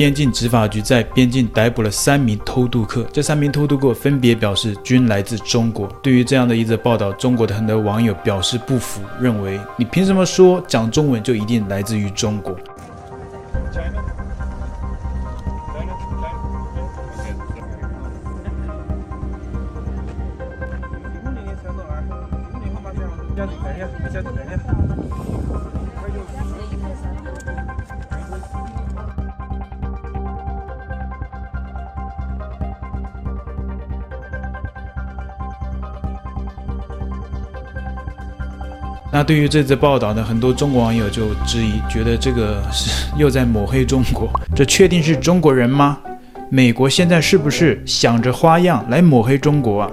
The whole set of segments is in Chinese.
边境执法局在边境逮捕了三名偷渡客，这三名偷渡客分别表示均来自中国。对于这样的一则报道，中国的很多网友表示不服，认为你凭什么说讲中文就一定来自于中国？那对于这则报道呢，很多中国网友就质疑，觉得这个是 又在抹黑中国。这确定是中国人吗？美国现在是不是想着花样来抹黑中国啊？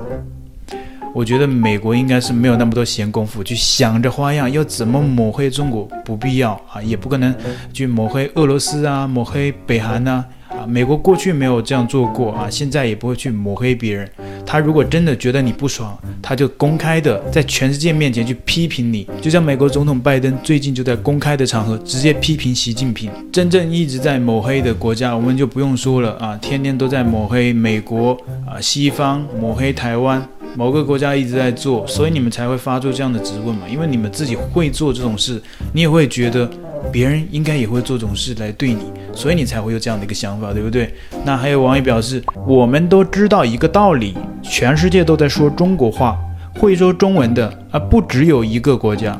我觉得美国应该是没有那么多闲工夫去想着花样要怎么抹黑中国，不必要啊，也不可能去抹黑俄罗斯啊，抹黑北韩呐。啊美国过去没有这样做过啊，现在也不会去抹黑别人。他如果真的觉得你不爽，他就公开的在全世界面前去批评你。就像美国总统拜登最近就在公开的场合直接批评习近平。真正一直在抹黑的国家，我们就不用说了啊，天天都在抹黑美国啊，西方抹黑台湾。某个国家一直在做，所以你们才会发出这样的质问嘛？因为你们自己会做这种事，你也会觉得别人应该也会做这种事来对你，所以你才会有这样的一个想法，对不对？那还有网友表示，我们都知道一个道理，全世界都在说中国话，会说中文的啊，不只有一个国家。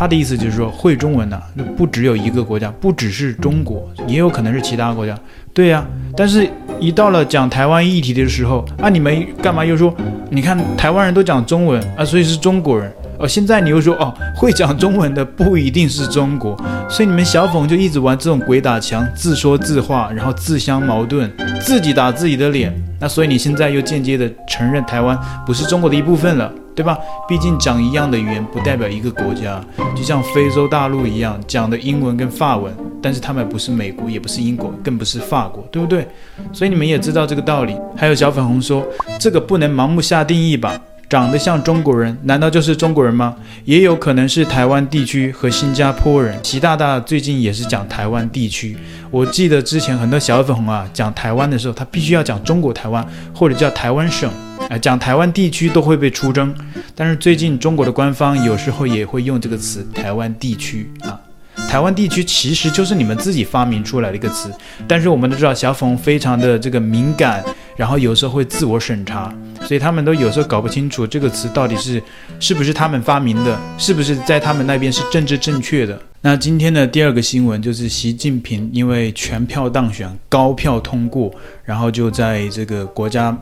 他的意思就是说，会中文的不只有一个国家，不只是中国，也有可能是其他国家。对呀，但是。一到了讲台湾议题的时候啊，你们干嘛又说？你看台湾人都讲中文啊，所以是中国人。哦，现在你又说哦，会讲中文的不一定是中国，所以你们小粉就一直玩这种鬼打墙、自说自话，然后自相矛盾，自己打自己的脸。那所以你现在又间接的承认台湾不是中国的一部分了。对吧？毕竟讲一样的语言不代表一个国家，就像非洲大陆一样讲的英文跟法文，但是他们不是美国，也不是英国，更不是法国，对不对？所以你们也知道这个道理。还有小粉红说，这个不能盲目下定义吧？长得像中国人，难道就是中国人吗？也有可能是台湾地区和新加坡人。习大大最近也是讲台湾地区。我记得之前很多小粉红啊讲台湾的时候，他必须要讲中国台湾或者叫台湾省。哎，讲台湾地区都会被出征，但是最近中国的官方有时候也会用这个词“台湾地区”啊。台湾地区其实就是你们自己发明出来的一个词，但是我们都知道小冯非常的这个敏感，然后有时候会自我审查，所以他们都有时候搞不清楚这个词到底是是不是他们发明的，是不是在他们那边是政治正确的。那今天的第二个新闻就是习近平因为全票当选、高票通过，然后就在这个国家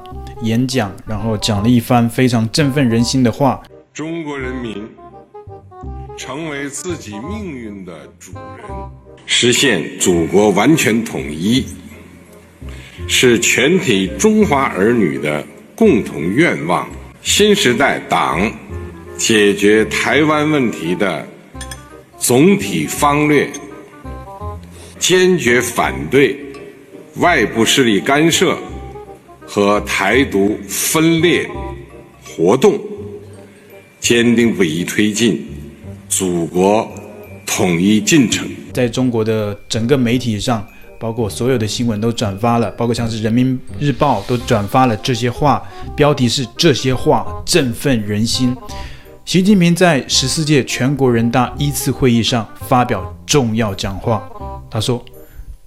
演讲，然后讲了一番非常振奋人心的话。中国人民成为自己命运的主人，实现祖国完全统一，是全体中华儿女的共同愿望。新时代党解决台湾问题的。总体方略，坚决反对外部势力干涉和台独分裂活动，坚定不移推进祖国统一进程。在中国的整个媒体上，包括所有的新闻都转发了，包括像是人民日报都转发了这些话，标题是“这些话振奋人心”。习近平在十四届全国人大一次会议上发表重要讲话。他说：“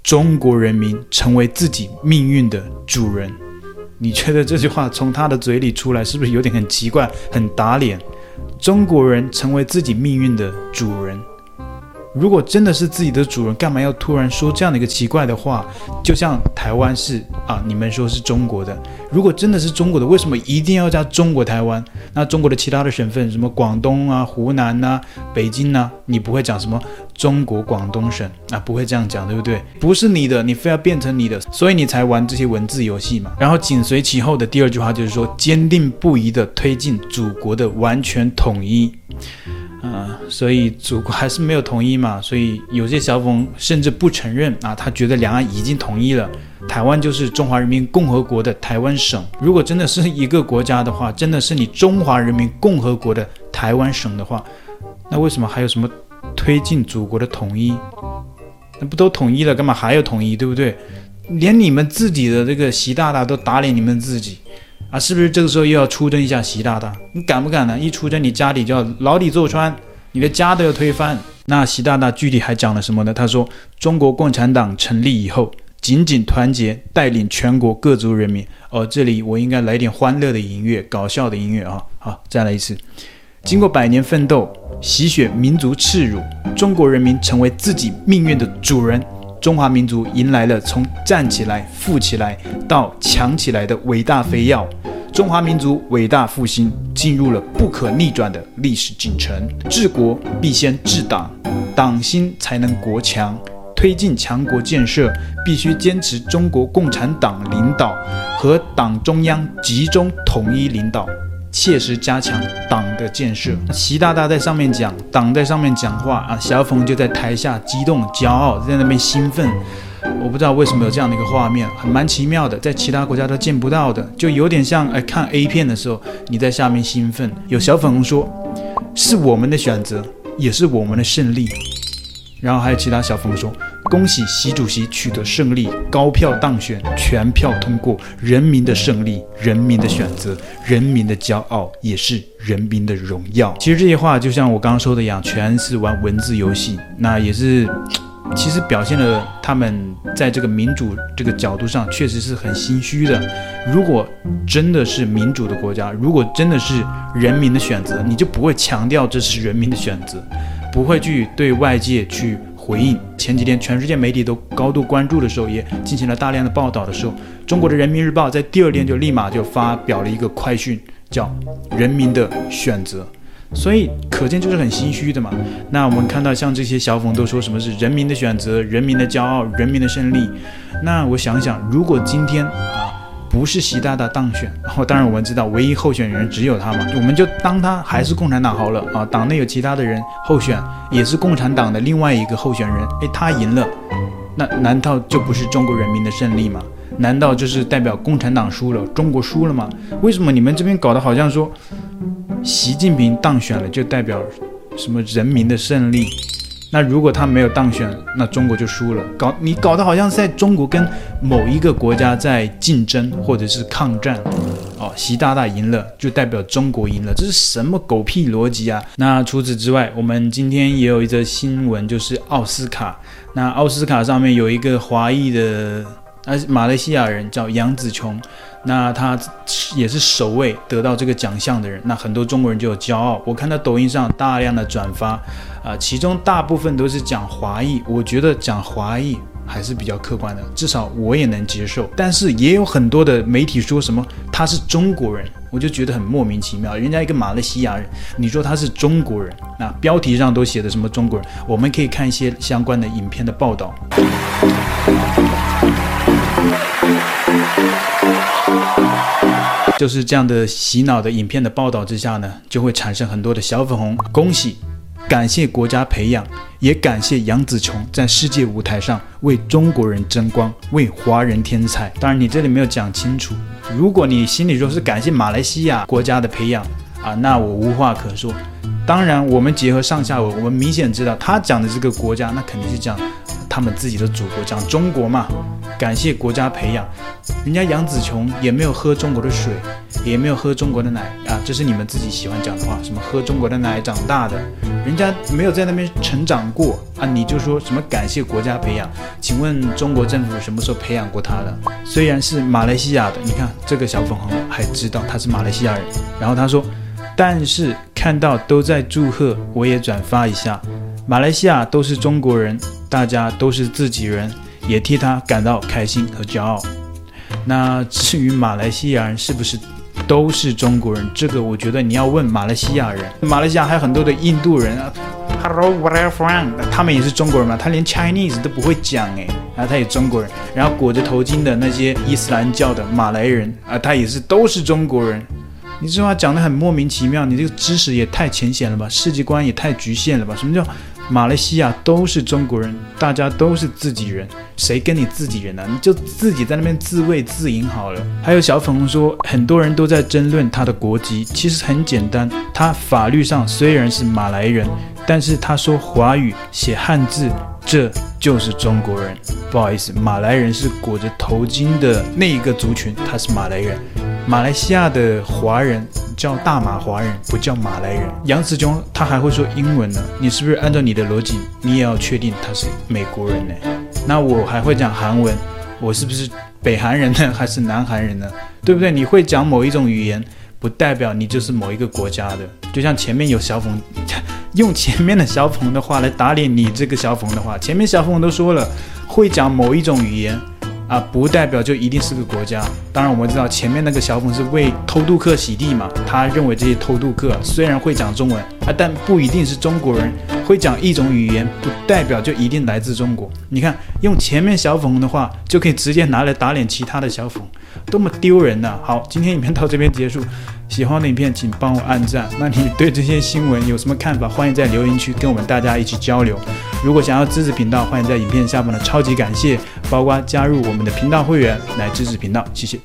中国人民成为自己命运的主人。”你觉得这句话从他的嘴里出来，是不是有点很奇怪、很打脸？中国人成为自己命运的主人。如果真的是自己的主人，干嘛要突然说这样的一个奇怪的话？就像台湾是啊，你们说是中国的。如果真的是中国的，为什么一定要加中国台湾？那中国的其他的省份，什么广东啊、湖南呐、北京呐、你不会讲什么中国广东省啊？不会这样讲，对不对？不是你的，你非要变成你的，所以你才玩这些文字游戏嘛。然后紧随其后的第二句话就是说，坚定不移地推进祖国的完全统一。啊、所以祖国还是没有统一嘛，所以有些小粉甚至不承认啊，他觉得两岸已经统一了，台湾就是中华人民共和国的台湾省。如果真的是一个国家的话，真的是你中华人民共和国的台湾省的话，那为什么还有什么推进祖国的统一？那不都统一了，干嘛还要统一，对不对？连你们自己的这个习大大都打脸你们自己啊，是不是这个时候又要出征一下习大大？你敢不敢呢？一出征，你家里就要牢底坐穿，你的家都要推翻。那习大大具体还讲了什么呢？他说，中国共产党成立以后，紧紧团结，带领全国各族人民。哦，这里我应该来点欢乐的音乐，搞笑的音乐啊！好，再来一次。经过百年奋斗，洗雪民族耻辱，中国人民成为自己命运的主人。中华民族迎来了从站起来、富起来到强起来的伟大飞跃。中华民族伟大复兴进入了不可逆转的历史进程。治国必先治党，党兴才能国强。推进强国建设，必须坚持中国共产党领导和党中央集中统一领导。切实加强党的建设。习大大在上面讲，党在上面讲话啊，小粉就在台下激动、骄傲，在那边兴奋。我不知道为什么有这样的一个画面，很蛮奇妙的，在其他国家都见不到的，就有点像哎看 A 片的时候，你在下面兴奋。有小粉红说，是我们的选择，也是我们的胜利。然后还有其他小粉红说：“恭喜习主席取得胜利，高票当选，全票通过，人民的胜利，人民的选择，人民的骄傲，也是人民的荣耀。”其实这些话就像我刚刚说的一样，全是玩文字游戏。那也是，其实表现了他们在这个民主这个角度上确实是很心虚的。如果真的是民主的国家，如果真的是人民的选择，你就不会强调这是人民的选择。不会去对外界去回应。前几天全世界媒体都高度关注的时候，也进行了大量的报道的时候，中国的人民日报在第二天就立马就发表了一个快讯，叫“人民的选择”。所以可见就是很心虚的嘛。那我们看到像这些小粉都说什么是人民的选择、人民的骄傲、人民的胜利。那我想想，如果今天啊。不是习大大当选，然后当然我们知道唯一候选人只有他嘛，我们就当他还是共产党好了啊。党内有其他的人候选，也是共产党的另外一个候选人，诶，他赢了，那难道就不是中国人民的胜利吗？难道就是代表共产党输了，中国输了吗？为什么你们这边搞得好像说习近平当选了就代表什么人民的胜利？那如果他没有当选，那中国就输了。搞你搞得好像在中国跟某一个国家在竞争或者是抗战，哦，习大大赢了就代表中国赢了，这是什么狗屁逻辑啊？那除此之外，我们今天也有一则新闻，就是奥斯卡。那奥斯卡上面有一个华裔的，呃，马来西亚人叫杨紫琼。那他也是首位得到这个奖项的人，那很多中国人就有骄傲。我看到抖音上大量的转发，啊、其中大部分都是讲华裔，我觉得讲华裔还是比较客观的，至少我也能接受。但是也有很多的媒体说什么他是中国人，我就觉得很莫名其妙。人家一个马来西亚人，你说他是中国人，那标题上都写的什么中国人？我们可以看一些相关的影片的报道。就是这样的洗脑的影片的报道之下呢，就会产生很多的小粉红。恭喜，感谢国家培养，也感谢杨紫琼在世界舞台上为中国人争光，为华人添彩。当然，你这里没有讲清楚。如果你心里说是感谢马来西亚国家的培养啊，那我无话可说。当然，我们结合上下文，我们明显知道他讲的这个国家，那肯定是讲他们自己的祖国，讲中国嘛。感谢国家培养，人家杨紫琼也没有喝中国的水，也没有喝中国的奶啊，这是你们自己喜欢讲的话，什么喝中国的奶长大的，人家没有在那边成长过啊，你就说什么感谢国家培养？请问中国政府什么时候培养过他的？虽然是马来西亚的，你看这个小粉红还知道他是马来西亚人，然后他说，但是看到都在祝贺，我也转发一下，马来西亚都是中国人，大家都是自己人。也替他感到开心和骄傲。那至于马来西亚人是不是都是中国人？这个我觉得你要问马来西亚人。马来西亚还有很多的印度人啊，Hello，where are you from？他们也是中国人吗？他连 Chinese 都不会讲诶，然后他也中国人。然后裹着头巾的那些伊斯兰教的马来人啊，他也是都是中国人。你这话讲得很莫名其妙，你这个知识也太浅显了吧，世界观也太局限了吧？什么叫？马来西亚都是中国人，大家都是自己人，谁跟你自己人呢？你就自己在那边自卫自赢好了。还有小粉红说，很多人都在争论他的国籍，其实很简单，他法律上虽然是马来人，但是他说华语、写汉字，这就是中国人。不好意思，马来人是裹着头巾的那一个族群，他是马来人。马来西亚的华人叫大马华人，不叫马来人。杨子琼他还会说英文呢，你是不是按照你的逻辑，你也要确定他是美国人呢？那我还会讲韩文，我是不是北韩人呢，还是南韩人呢？对不对？你会讲某一种语言，不代表你就是某一个国家的。就像前面有小冯，用前面的小冯的话来打脸你这个小冯的话，前面小冯都说了，会讲某一种语言。啊，不代表就一定是个国家。当然，我们知道前面那个小粉是为偷渡客洗地嘛。他认为这些偷渡客虽然会讲中文啊，但不一定是中国人。会讲一种语言，不代表就一定来自中国。你看，用前面小粉红的话，就可以直接拿来打脸其他的小粉，多么丢人呐、好，今天影片到这边结束。喜欢的影片，请帮我按赞。那你对这些新闻有什么看法？欢迎在留言区跟我们大家一起交流。如果想要支持频道，欢迎在影片下方的超级感谢，包括加入我们的频道会员来支持频道。谢谢。